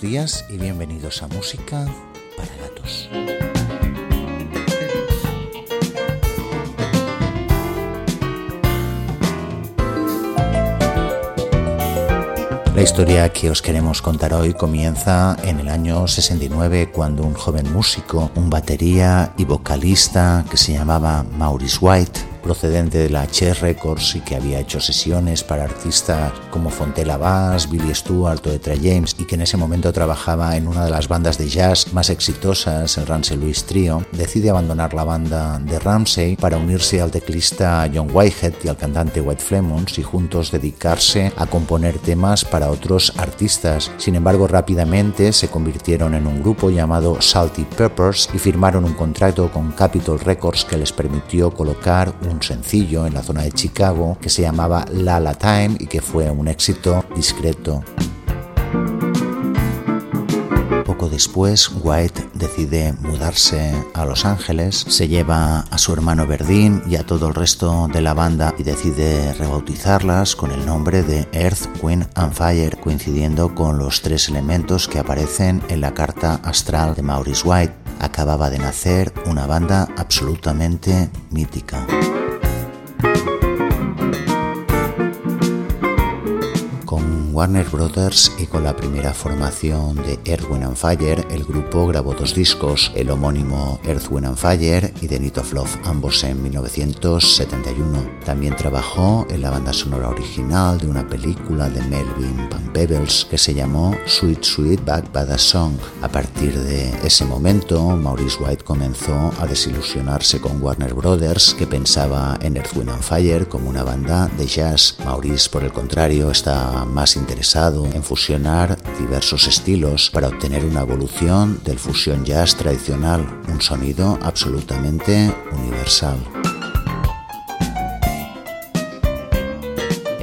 días y bienvenidos a Música historia que os queremos contar hoy comienza en el año 69 cuando un joven músico, un batería y vocalista que se llamaba Maurice White, procedente de la Chess Records y que había hecho sesiones para artistas como Fontella Bass, Billy Stewart o Etra James y que en ese momento trabajaba en una de las bandas de jazz más exitosas, el Ramsey Louis Trio, decide abandonar la banda de Ramsey para unirse al teclista John Whitehead y al cantante White Flemons y juntos dedicarse a componer temas para otros artistas. Sin embargo, rápidamente se convirtieron en un grupo llamado Salty Peppers y firmaron un contrato con Capitol Records que les permitió colocar un un sencillo en la zona de Chicago que se llamaba La La Time y que fue un éxito discreto. Poco después, White decide mudarse a Los Ángeles, se lleva a su hermano Verdín y a todo el resto de la banda y decide rebautizarlas con el nombre de Earth, Wind and Fire, coincidiendo con los tres elementos que aparecen en la carta astral de Maurice White. Acababa de nacer una banda absolutamente mítica. Warner Brothers y con la primera formación de Earth, Wind and Fire, el grupo grabó dos discos, el homónimo Earth, Wind and Fire y The Need of Love, ambos en 1971. También trabajó en la banda sonora original de una película de Melvin Van Peebles que se llamó Sweet Sweet Back Bada Song. A partir de ese momento, Maurice White comenzó a desilusionarse con Warner Brothers, que pensaba en Earth, Wind and Fire como una banda de jazz. Maurice, por el contrario, está más interesado en fusionar diversos estilos para obtener una evolución del fusión jazz tradicional, un sonido absolutamente universal.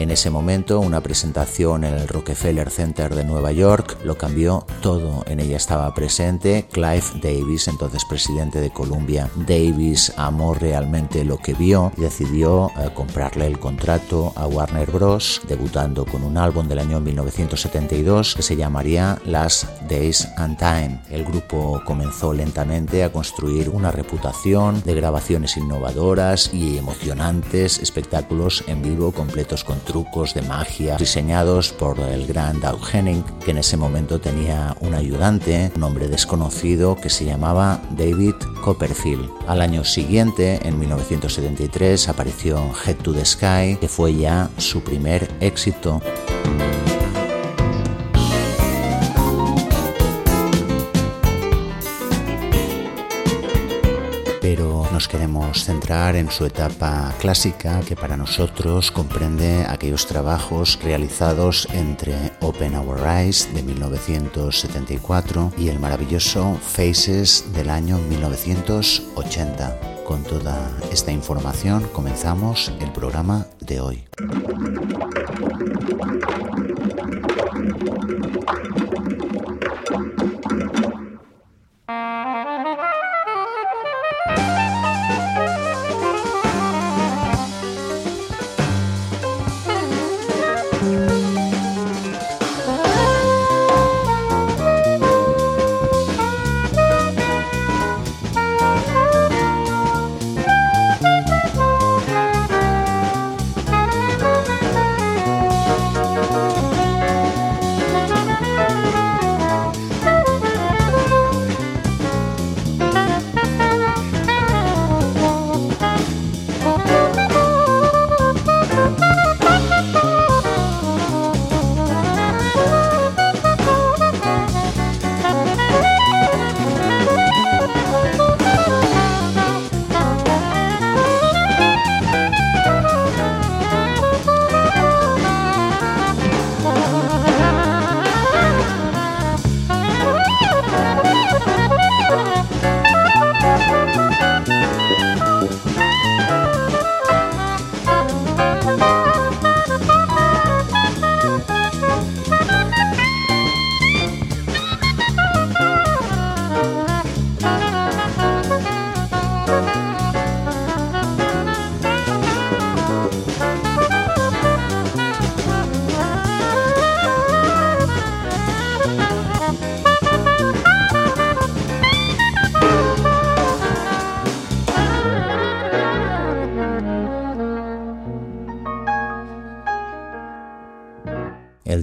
En ese momento, una presentación en el Rockefeller Center de Nueva York lo cambió todo. En ella estaba presente Clive Davis, entonces presidente de Columbia. Davis amó realmente lo que vio y decidió eh, comprarle el contrato a Warner Bros., debutando con un álbum del año 1972 que se llamaría Last Days and Time. El grupo comenzó lentamente a construir una reputación de grabaciones innovadoras y emocionantes, espectáculos en vivo completos con trucos de magia diseñados por el gran Doug Henning, que en ese momento tenía un ayudante, un hombre desconocido que se llamaba David Copperfield. Al año siguiente, en 1973, apareció Head to the Sky, que fue ya su primer éxito. queremos centrar en su etapa clásica, que para nosotros comprende aquellos trabajos realizados entre Open Our Eyes de 1974 y el maravilloso Faces del año 1980. Con toda esta información comenzamos el programa de hoy.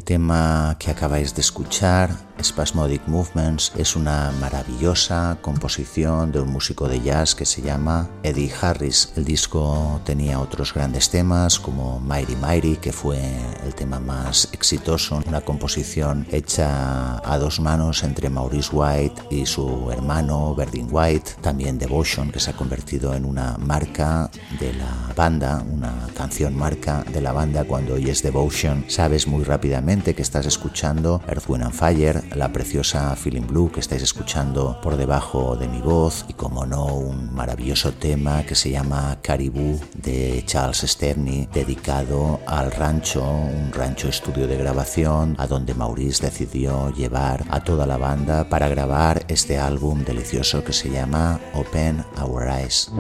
Tema que acabáis de escuchar, Spasmodic Movements, es una maravillosa composición de un músico de jazz que se llama Eddie Harris. El disco tenía otros grandes temas como Mighty Mighty, que fue el tema más exitoso, una composición hecha a dos manos entre Maurice White y su hermano Verdin White, también Devotion, que se ha convertido en una marca de la banda, una canción marca de la banda cuando oyes Devotion, sabes muy rápidamente que estás escuchando Earth, Wind and Fire, la preciosa Feeling Blue que estáis escuchando por debajo de mi voz y como no un maravilloso tema que se llama Caribou de Charles Sterney dedicado al rancho, un rancho estudio de grabación a donde Maurice decidió llevar a toda la banda para grabar este álbum delicioso que se llama Open Our Eyes.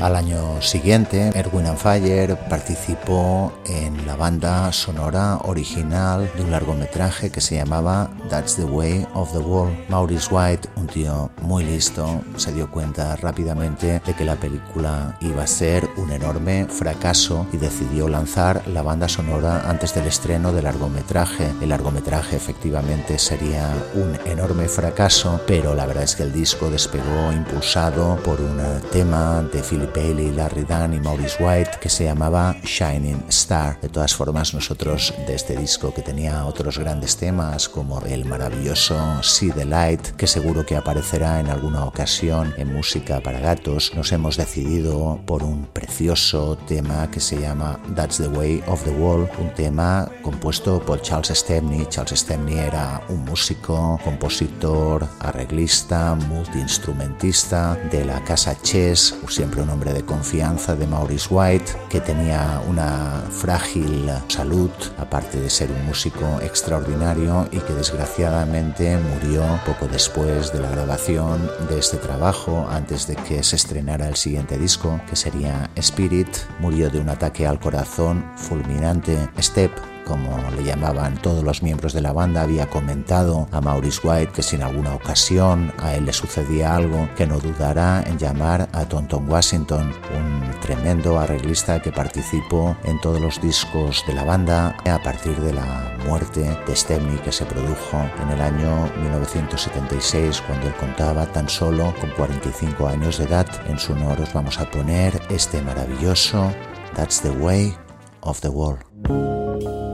Al año siguiente, Erwin and Fire participó en la banda sonora original de un largometraje que se llamaba That's the Way of the World. Maurice White, un tío muy listo, se dio cuenta rápidamente de que la película iba a ser un enorme fracaso y decidió lanzar la banda sonora antes del estreno del largometraje. El largometraje efectivamente sería un enorme fracaso, pero la verdad es que el disco despegó impulsado por un tema de Philip Bailey, Larry Dunn y Maurice White que se llamaba Shining Star. De todas formas, nosotros de este disco que tenía otros grandes temas como el maravilloso See the Light, que seguro que aparecerá en alguna ocasión en música para gatos, nos hemos decidido por un precioso tema que se llama That's the Way of the World, un tema compuesto por Charles Stepney. Charles Stepney era un músico, compositor, arreglista, multiinstrumentista de la casa Chess, siempre un hombre de confianza de Maurice White, que tenía una frágil salud, aparte de ser un músico extraordinario y que desgraciadamente murió poco después de la grabación de este trabajo, antes de que se estrenara el siguiente disco, que sería Spirit, murió de un ataque al corazón fulminante. Step como le llamaban todos los miembros de la banda, había comentado a Maurice White que si en alguna ocasión a él le sucedía algo, que no dudará en llamar a Tonton Washington, un tremendo arreglista que participó en todos los discos de la banda a partir de la muerte de Stepney que se produjo en el año 1976 cuando él contaba tan solo con 45 años de edad. En su honor os vamos a poner este maravilloso That's the Way of the World.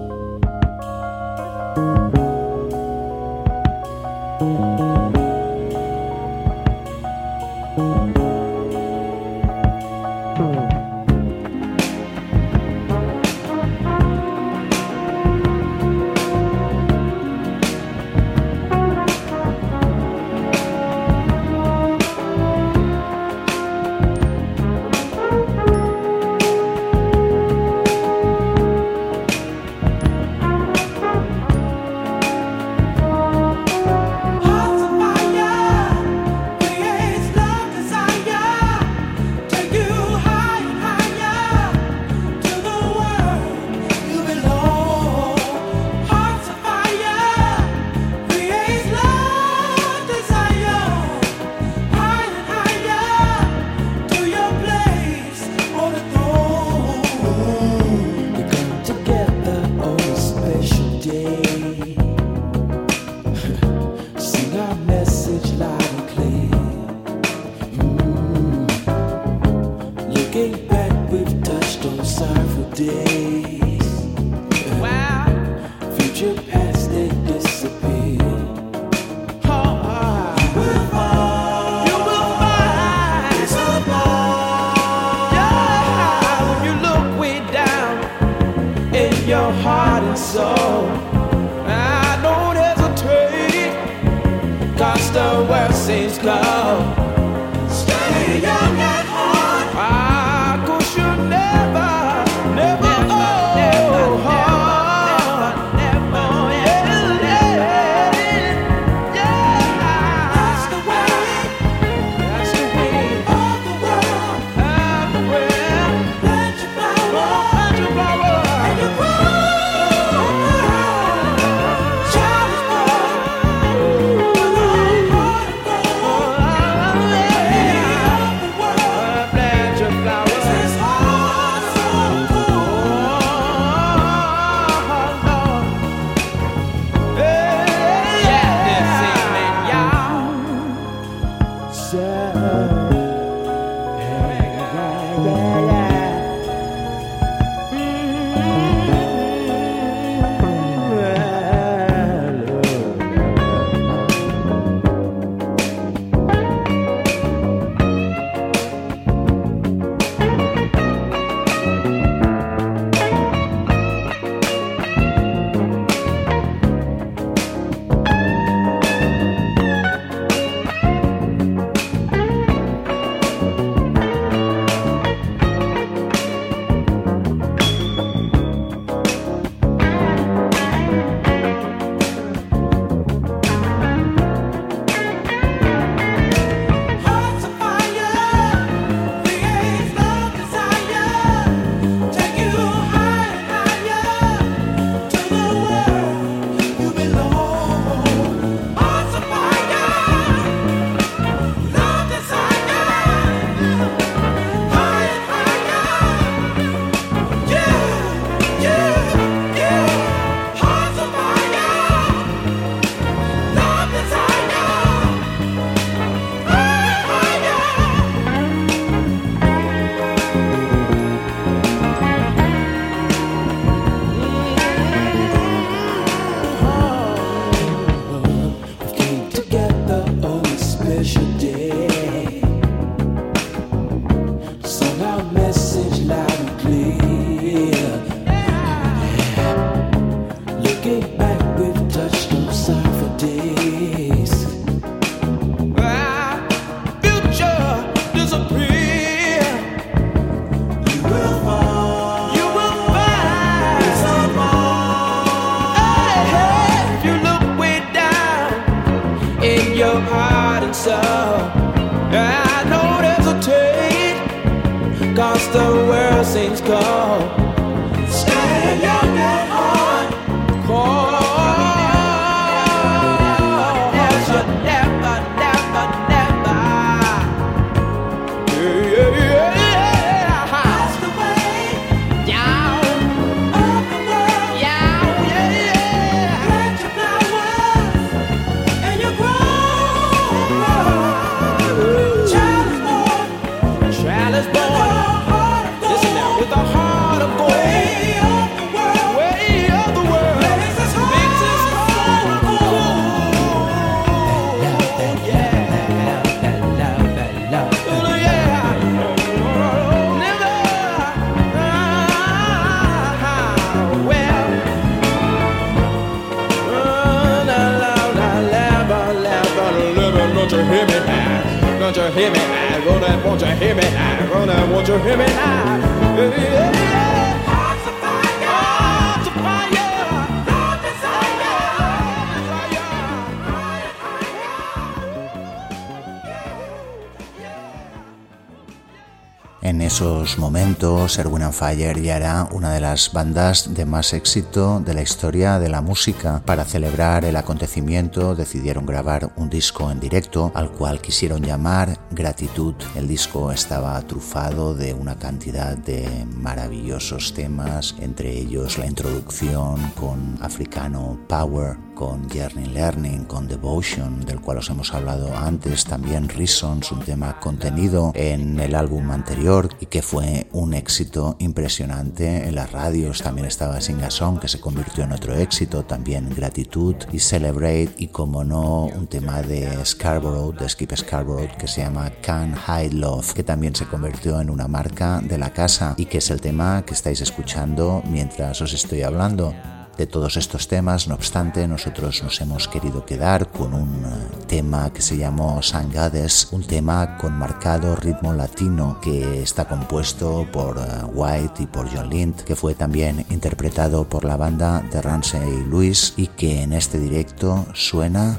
Esos momentos, Erwin and Fire ya era una de las bandas de más éxito de la historia de la música. Para celebrar el acontecimiento decidieron grabar un disco en directo al cual quisieron llamar Gratitud. El disco estaba trufado de una cantidad de maravillosos temas, entre ellos la introducción con Africano Power, con Journey Learning, con Devotion, del cual os hemos hablado antes, también Reasons, un tema contenido en el álbum anterior y que fue un éxito impresionante en las radios. También estaba Sing a Song, que se convirtió en otro éxito, también Gratitud y Celebrate, y como no, un tema de Scarborough, de Skip Scarborough, que se llama Can't Hide Love, que también se convirtió en una marca de la casa y que es el tema que estáis escuchando mientras os estoy hablando. De todos estos temas, no obstante, nosotros nos hemos querido quedar con un eh, tema que se llamó Sangades, un tema con marcado ritmo latino que está compuesto por eh, White y por John Lind, que fue también interpretado por la banda de Ramsey Lewis y que en este directo suena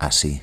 así.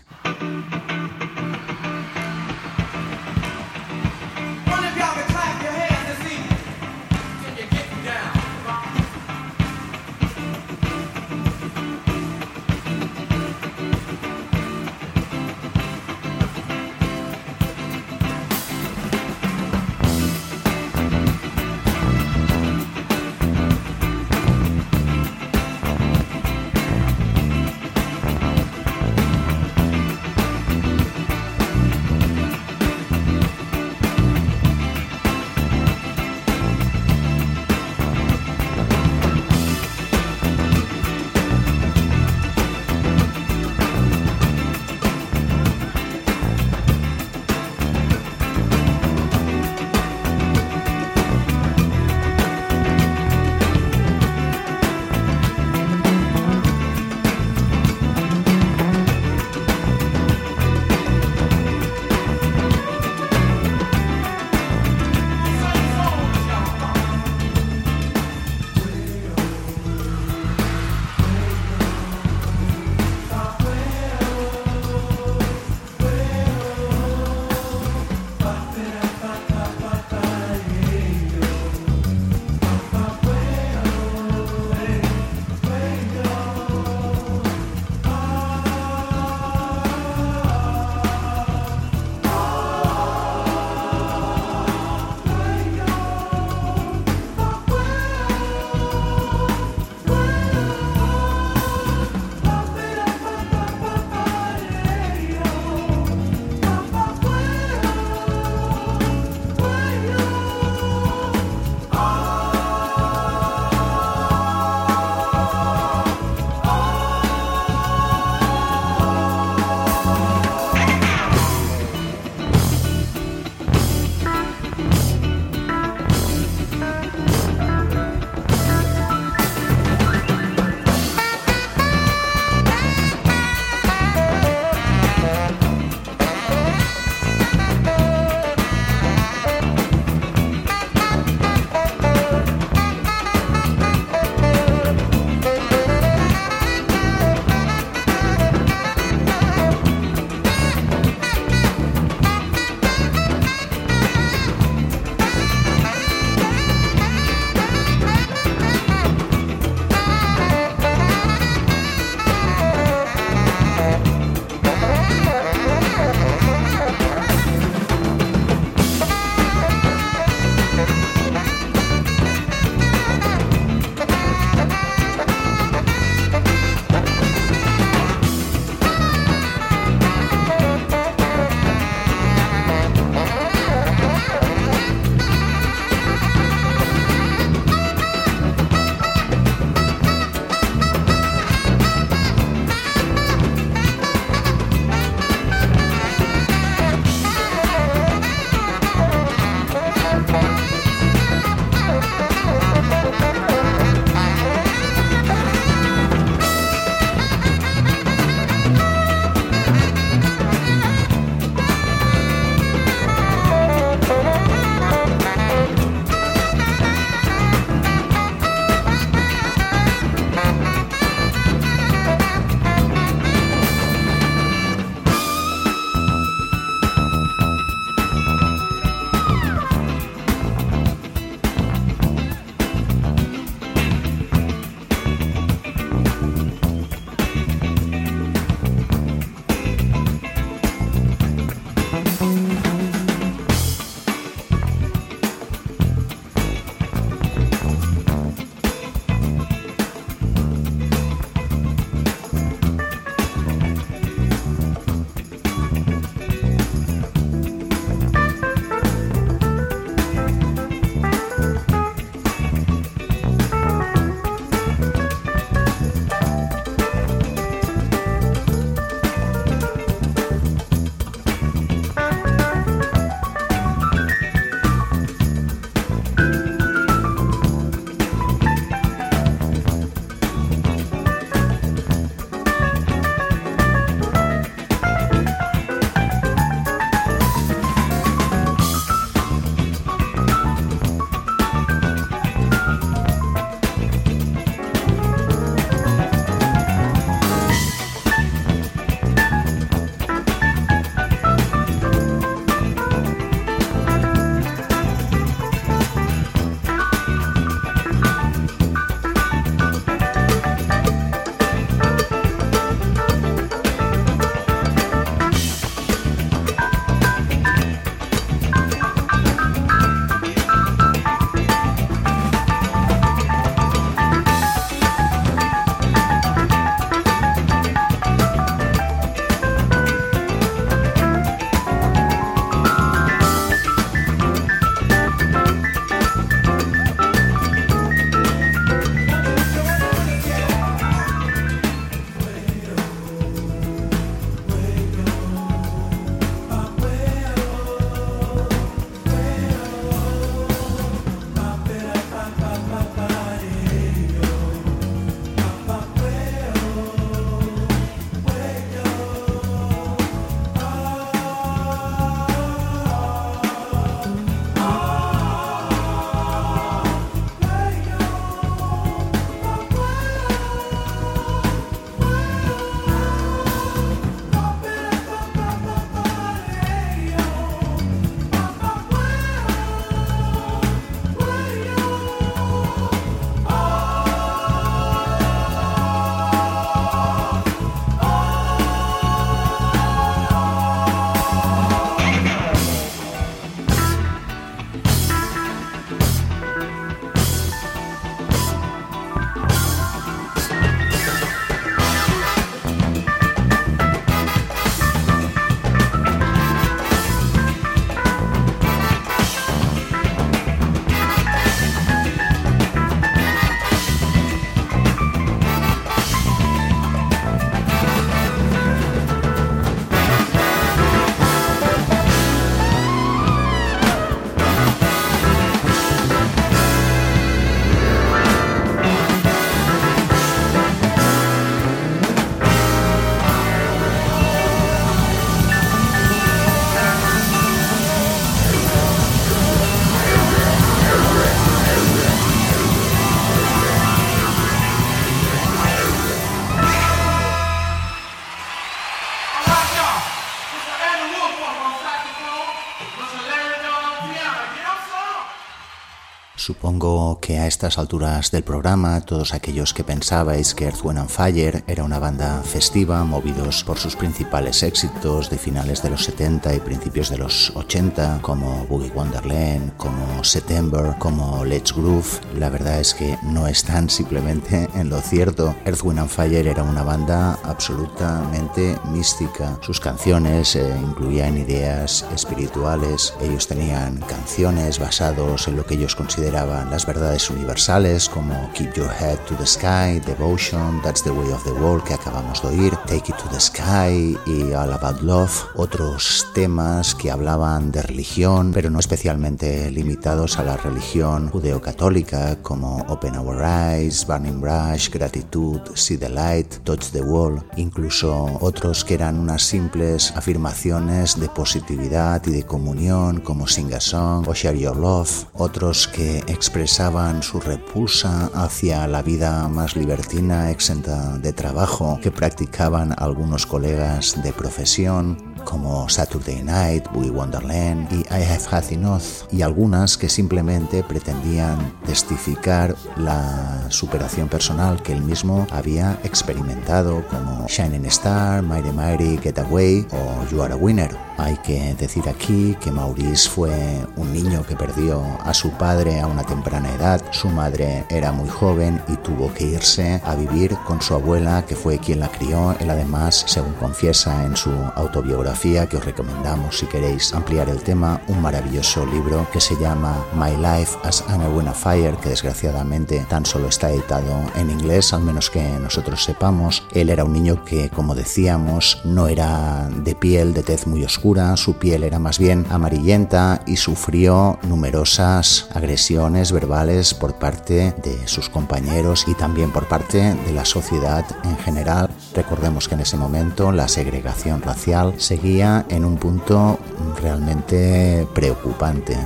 Supongo que a estas alturas del programa, todos aquellos que pensabais que Earth, Wind and Fire era una banda festiva, movidos por sus principales éxitos de finales de los 70 y principios de los 80, como Boogie Wonderland, como September, como Let's Groove, la verdad es que no están simplemente en lo cierto. Earth, Wind and Fire era una banda absolutamente mística. Sus canciones eh, incluían ideas espirituales, ellos tenían canciones basados en lo que ellos consideraban las verdades universales como Keep Your Head to the Sky, Devotion, That's the Way of the World que acabamos de oír, Take It to the Sky y All About Love, otros temas que hablaban de religión, pero no especialmente limitados a la religión judeocatólica como Open Our Eyes, Burning Brush, Gratitude, See the Light, Touch the Wall, incluso otros que eran unas simples afirmaciones de positividad y de comunión como Sing a Song o Share Your Love, otros que expresaban su repulsa hacia la vida más libertina, exenta de trabajo, que practicaban algunos colegas de profesión, como Saturday Night, Boogie Wonderland y I Have Had Enough, y algunas que simplemente pretendían testificar la superación personal que él mismo había experimentado, como Shining Star, Mighty Mighty, Get Away o You Are a Winner. Hay que decir aquí que Maurice fue un niño que perdió a su padre a una temprana edad, su madre era muy joven y tuvo que irse a vivir con su abuela que fue quien la crió, él además, según confiesa en su autobiografía que os recomendamos si queréis ampliar el tema, un maravilloso libro que se llama My Life as Anna Buena Fire que desgraciadamente tan solo está editado en inglés, al menos que nosotros sepamos. Él era un niño que, como decíamos, no era de piel, de tez muy oscura, su piel era más bien amarillenta y sufrió numerosas agresiones verbales por parte de sus compañeros y también por parte de la sociedad en general. Recordemos que en ese momento la segregación racial seguía en un punto realmente preocupante.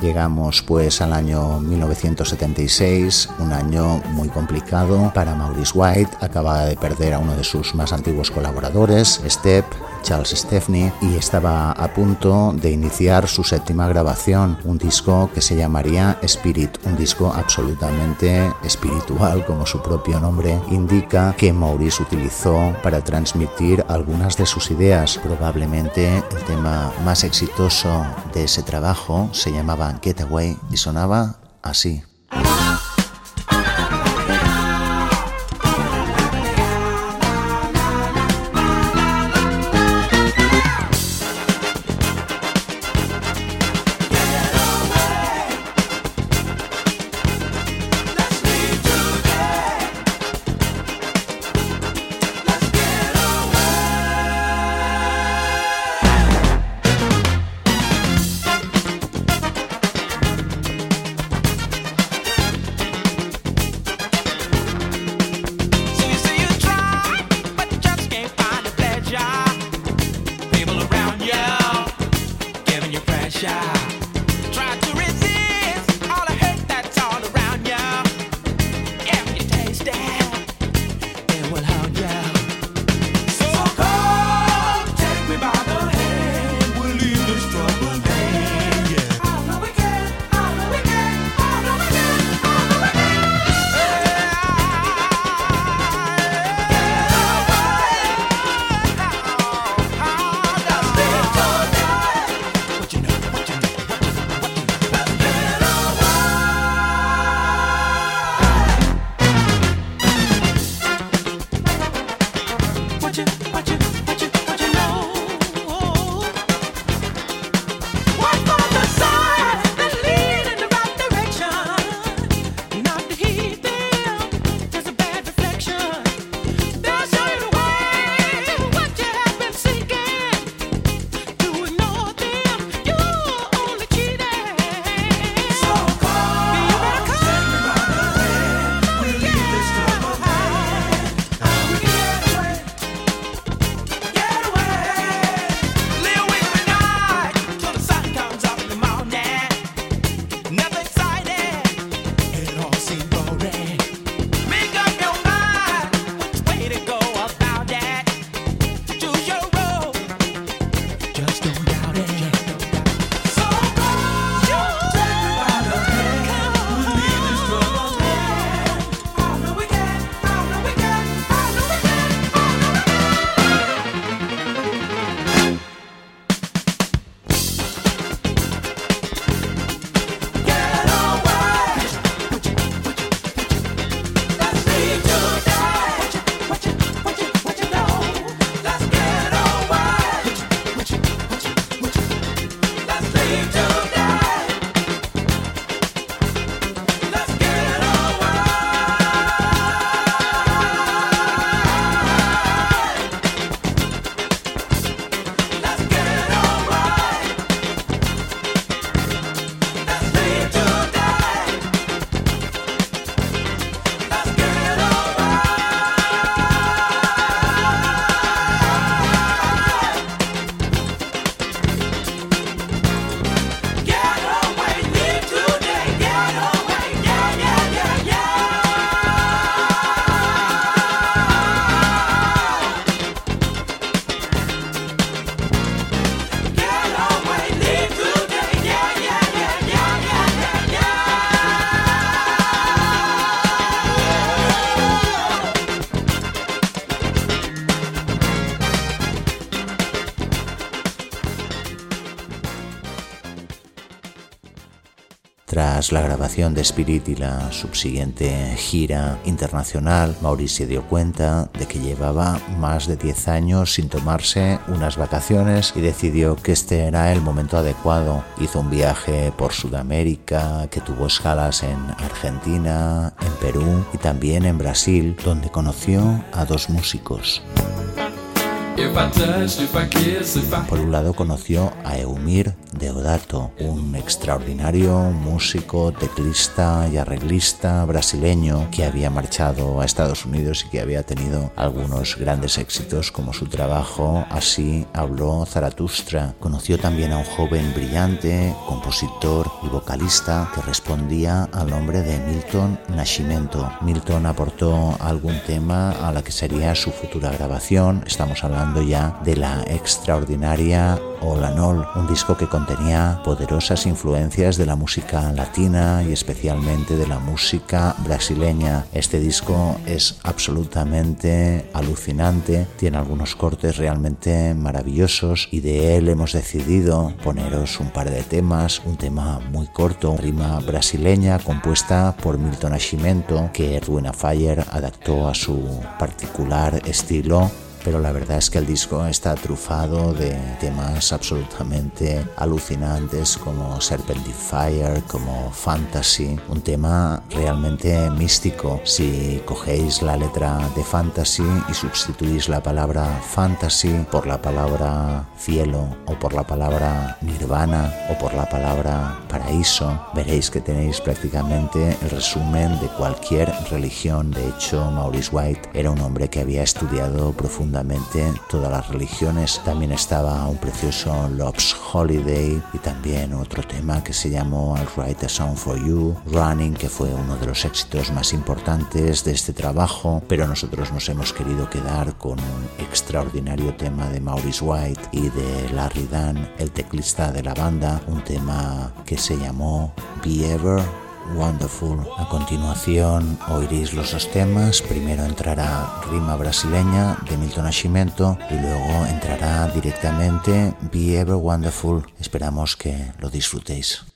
Llegamos pues al año 1976, un año muy complicado para Maurice White. Acababa de perder a uno de sus más antiguos colaboradores, Step, Charles Stepney, y estaba a punto de iniciar su séptima grabación, un disco que se llamaría Spirit, un disco absolutamente espiritual, como su propio nombre indica, que Maurice utilizó para transmitir algunas de sus ideas. Probablemente el tema más exitoso de ese trabajo se llamaba Getaway y sonaba así. Tras la grabación de Spirit y la subsiguiente gira internacional, Maurice se dio cuenta de que llevaba más de 10 años sin tomarse unas vacaciones y decidió que este era el momento adecuado. Hizo un viaje por Sudamérica que tuvo escalas en Argentina, en Perú y también en Brasil, donde conoció a dos músicos. Por un lado conoció a Eumir Un extraordinario músico, teclista y arreglista brasileño que había marchado a Estados Unidos y que había tenido algunos grandes éxitos como su trabajo Así habló Zaratustra. Conoció también a un joven brillante, compositor y vocalista que respondía al nombre de Milton Nascimento. Milton aportó algún tema a la que sería su futura grabación. Estamos hablando ya de la extraordinaria Olanol, un disco que contenía poderosas influencias de la música latina y especialmente de la música brasileña. Este disco es absolutamente alucinante, tiene algunos cortes realmente maravillosos y de él hemos decidido poneros un par de temas, un tema muy corto, rima brasileña compuesta por Milton Nascimento que Ruina Fire adaptó a su particular estilo pero la verdad es que el disco está trufado de temas absolutamente alucinantes como Serpentifier, como Fantasy, un tema realmente místico. Si cogéis la letra de Fantasy y sustituís la palabra Fantasy por la palabra cielo o por la palabra nirvana o por la palabra paraíso, veréis que tenéis prácticamente el resumen de cualquier religión. De hecho, Maurice White era un hombre que había estudiado profundamente todas las religiones. También estaba un precioso Love's Holiday y también otro tema que se llamó I'll Write a Song for You, Running, que fue uno de los éxitos más importantes de este trabajo, pero nosotros nos hemos querido quedar con un extraordinario tema de Maurice White y de Larry Dunn, el teclista de la banda, un tema que se llamó Be Ever Wonderful. A continuación oiréis los dos temas. Primero entrará Rima Brasileña de Milton Nascimento y luego entrará directamente Be Ever Wonderful. Esperamos que lo disfrutéis.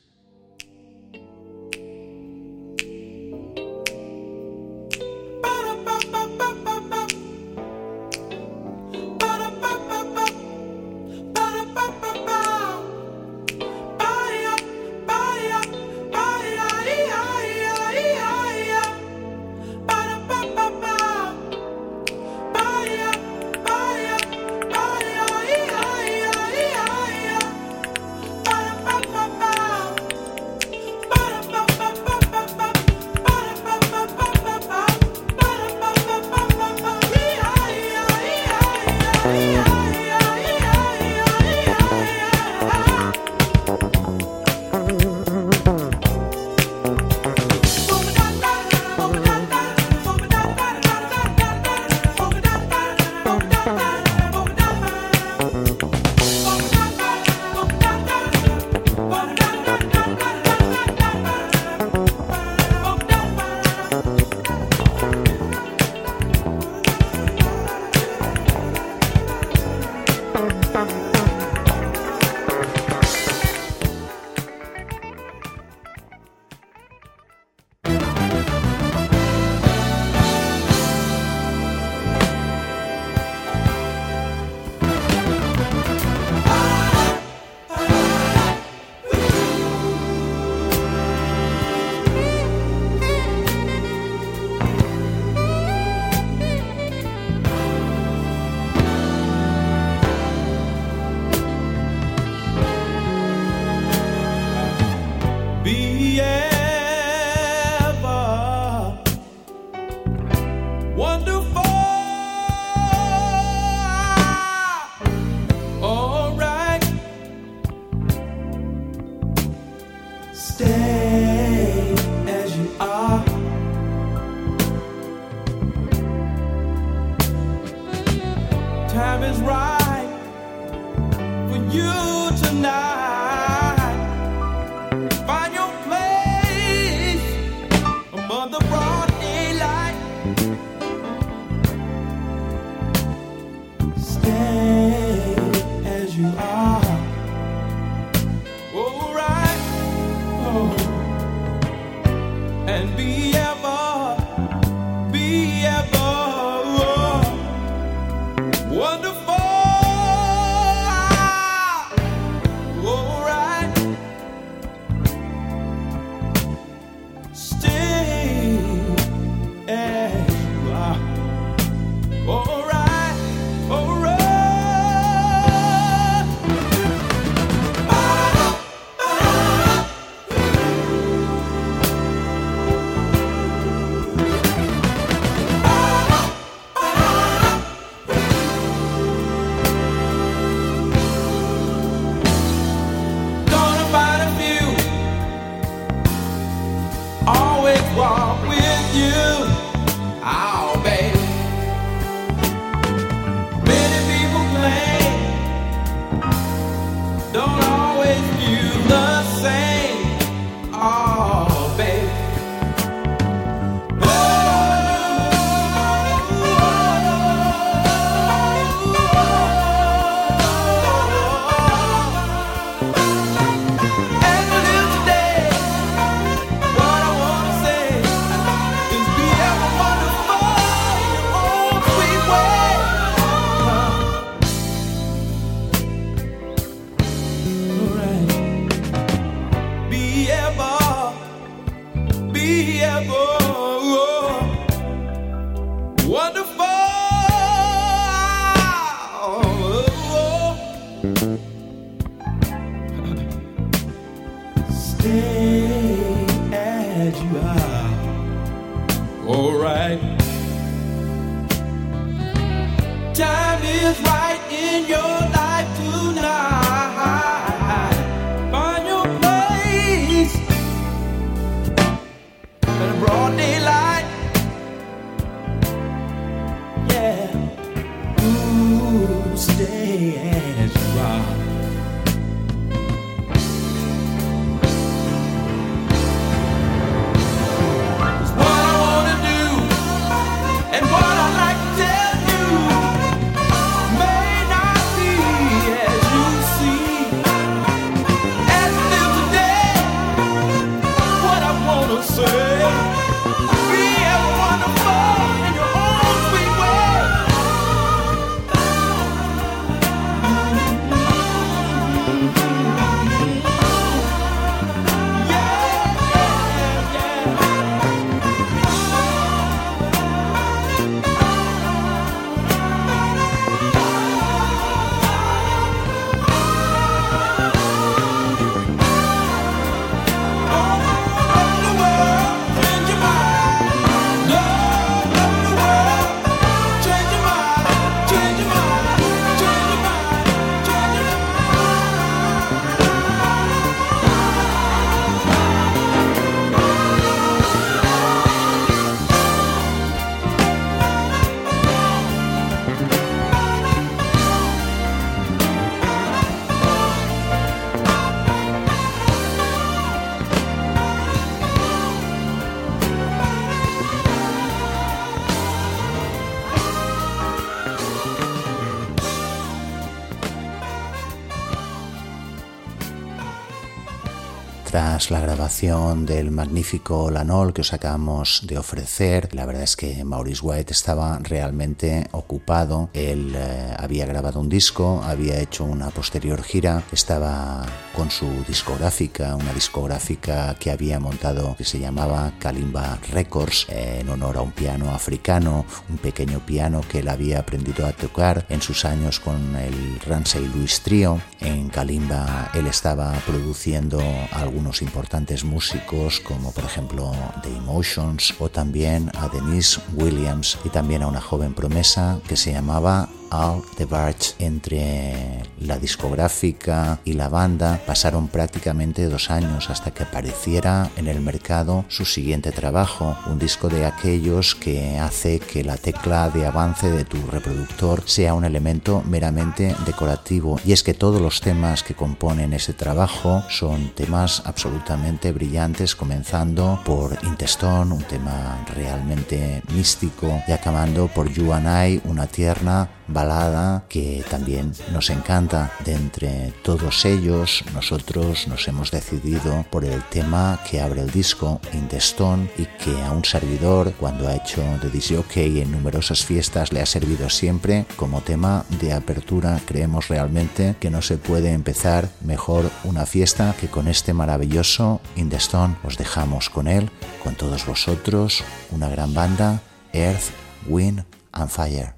La grabación del magnífico Lanol que os acabamos de ofrecer, la verdad es que Maurice White estaba realmente ocupado. Él eh, había grabado un disco, había hecho una posterior gira, estaba con su discográfica, una discográfica que había montado que se llamaba Kalimba Records, eh, en honor a un piano africano, un pequeño piano que él había aprendido a tocar en sus años con el Ramsey Louis Trio. En Kalimba él estaba produciendo algunos importantes músicos como por ejemplo The Emotions o también a Denise Williams y también a una joven promesa que se llamaba Al DeBarge. Entre la discográfica y la banda pasaron prácticamente dos años hasta que apareciera en el mercado su siguiente trabajo, un disco de aquellos que hace que la tecla de avance de tu reproductor sea un elemento meramente decorativo. Y es que todos los temas que componen ese trabajo son temas absolutamente brillantes, comenzando por Intestone, un tema realmente místico, y acabando por You and I, una tierna balada que también nos encanta. De entre todos ellos, nosotros nos hemos decidido por el tema que abre el disco, In the Stone, y que a un servidor, cuando ha hecho de DJ en numerosas fiestas, le ha servido siempre como tema de apertura. Creemos realmente que no se puede empezar mejor una fiesta que con este maravilloso In the Stone. Os dejamos con él, con todos vosotros, una gran banda, Earth, Wind and Fire.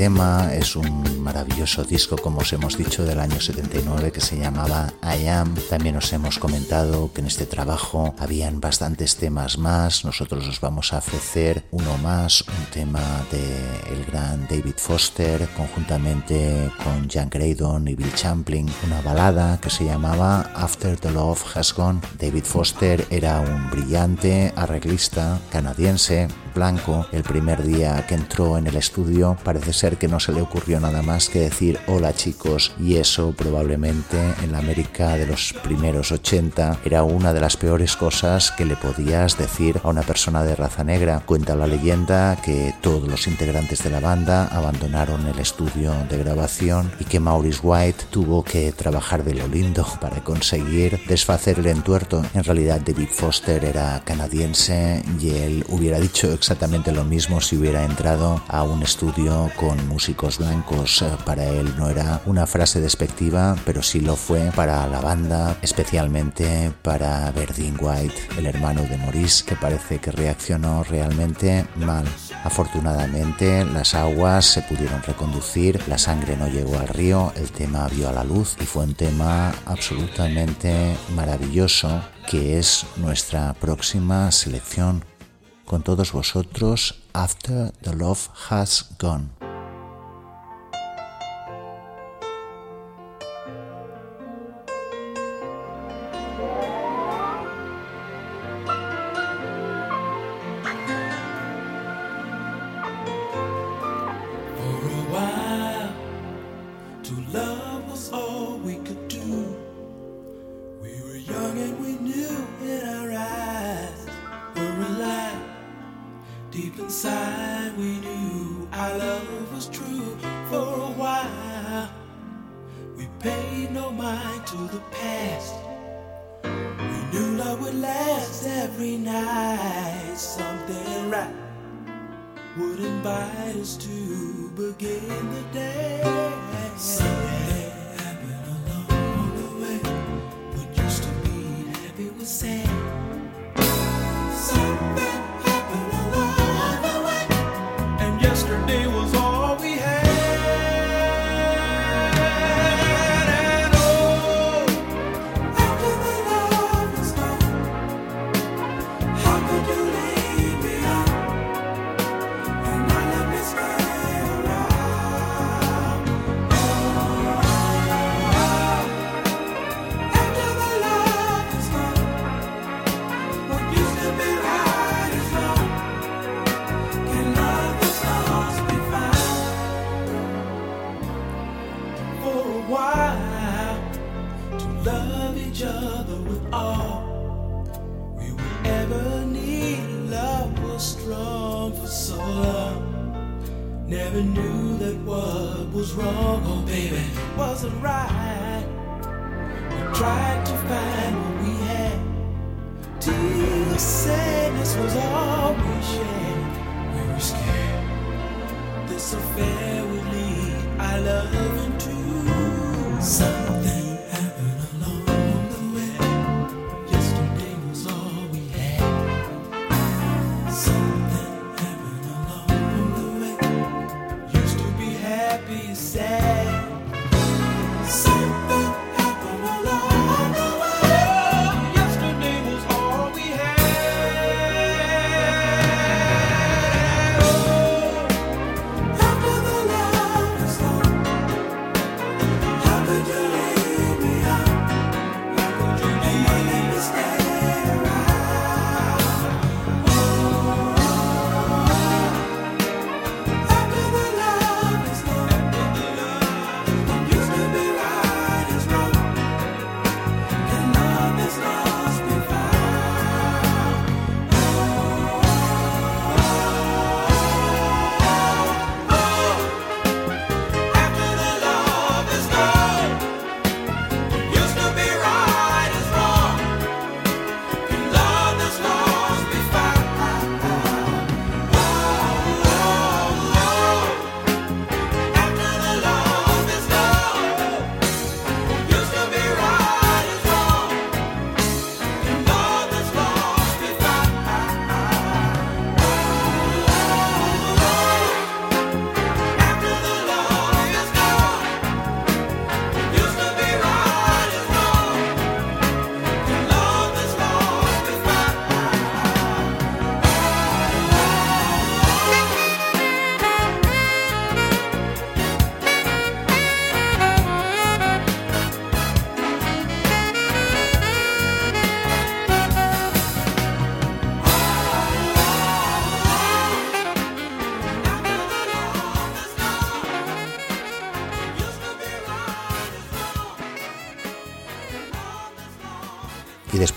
Tema es un maravilloso disco, como os hemos dicho, del año 79 que se llamaba I Am. También os hemos comentado que en este trabajo habían bastantes temas más. Nosotros os vamos a ofrecer uno más, un tema de el gran David Foster, conjuntamente con Jan Graydon y Bill Champlin, una balada que se llamaba After the Love Has Gone. David Foster era un brillante arreglista canadiense blanco el primer día que entró en el estudio parece ser que no se le ocurrió nada más que decir hola chicos y eso probablemente en la América de los primeros 80 era una de las peores cosas que le podías decir a una persona de raza negra. Cuenta la leyenda que todos los integrantes de la banda abandonaron el estudio de grabación y que Maurice White tuvo que trabajar de lo lindo para conseguir desfacer el entuerto. En realidad David Foster era canadiense y él hubiera dicho exactamente lo mismo si hubiera entrado a un estudio con músicos blancos. Eh, para él no era una frase despectiva, pero sí lo fue para la banda, especialmente para Verdine White, el hermano de Maurice, que parece que reaccionó realmente mal. Afortunadamente, las aguas se pudieron reconducir, la sangre no llegó al río, el tema vio a la luz y fue un tema absolutamente maravilloso que es nuestra próxima selección con todos vosotros After the Love Has Gone.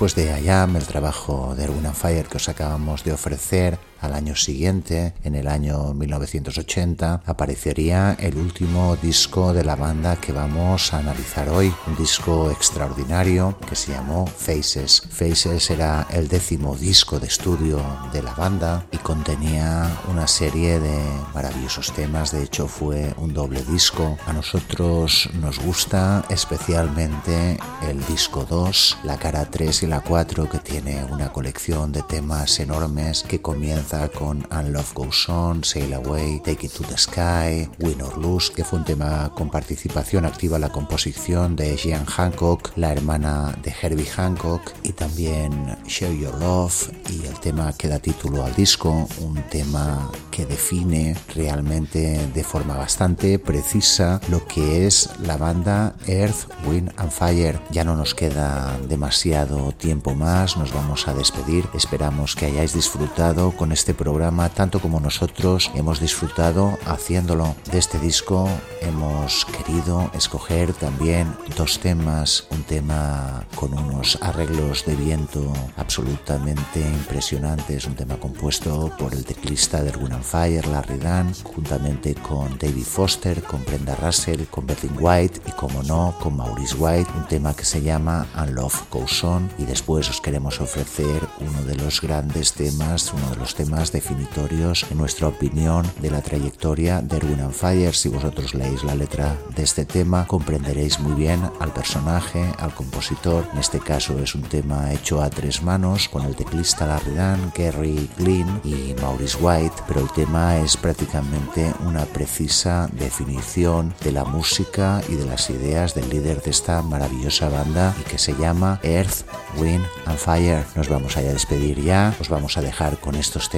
Después de I el trabajo de Erwin Fire que os acabamos de ofrecer, al año siguiente, en el año 1980, aparecería el último disco de la banda que vamos a analizar hoy, un disco extraordinario que se llamó Faces. Faces era el décimo disco de estudio de la banda y contenía una serie de maravillosos temas, de hecho fue un doble disco. A nosotros nos gusta especialmente el disco 2, la cara 3 y la 4 que tiene una colección de temas enormes que comienza con And Love Goes On, Sail Away, Take It to the Sky, Win or Lose, que fue un tema con participación activa en la composición de Jean Hancock, la hermana de Herbie Hancock, y también Share Your Love, y el tema que da título al disco, un tema que define realmente de forma bastante precisa lo que es la banda Earth, Wind and Fire. Ya no nos queda demasiado tiempo más, nos vamos a despedir. Esperamos que hayáis disfrutado con este este programa tanto como nosotros hemos disfrutado haciéndolo. De este disco hemos querido escoger también dos temas, un tema con unos arreglos de viento absolutamente impresionantes, un tema compuesto por el teclista de Erwin Fire, Larry Dunn, juntamente con David Foster, con Brenda Russell, con Berlin White y como no, con Maurice White, un tema que se llama And Love Goes On y después os queremos ofrecer uno de los grandes temas, uno de los temas más definitorios, en nuestra opinión, de la trayectoria de Erwin and Fire. Si vosotros leéis la letra de este tema, comprenderéis muy bien al personaje, al compositor. En este caso es un tema hecho a tres manos, con el teclista Larry Dunn, Gary Glynn y Maurice White, pero el tema es prácticamente una precisa definición de la música y de las ideas del líder de esta maravillosa banda y que se llama Earth, Wind and Fire. Nos vamos a despedir ya, os vamos a dejar con estos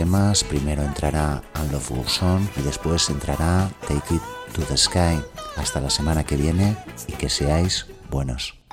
Primero entrará And Love Goes On y después entrará Take It to the Sky. Hasta la semana que viene y que seáis buenos.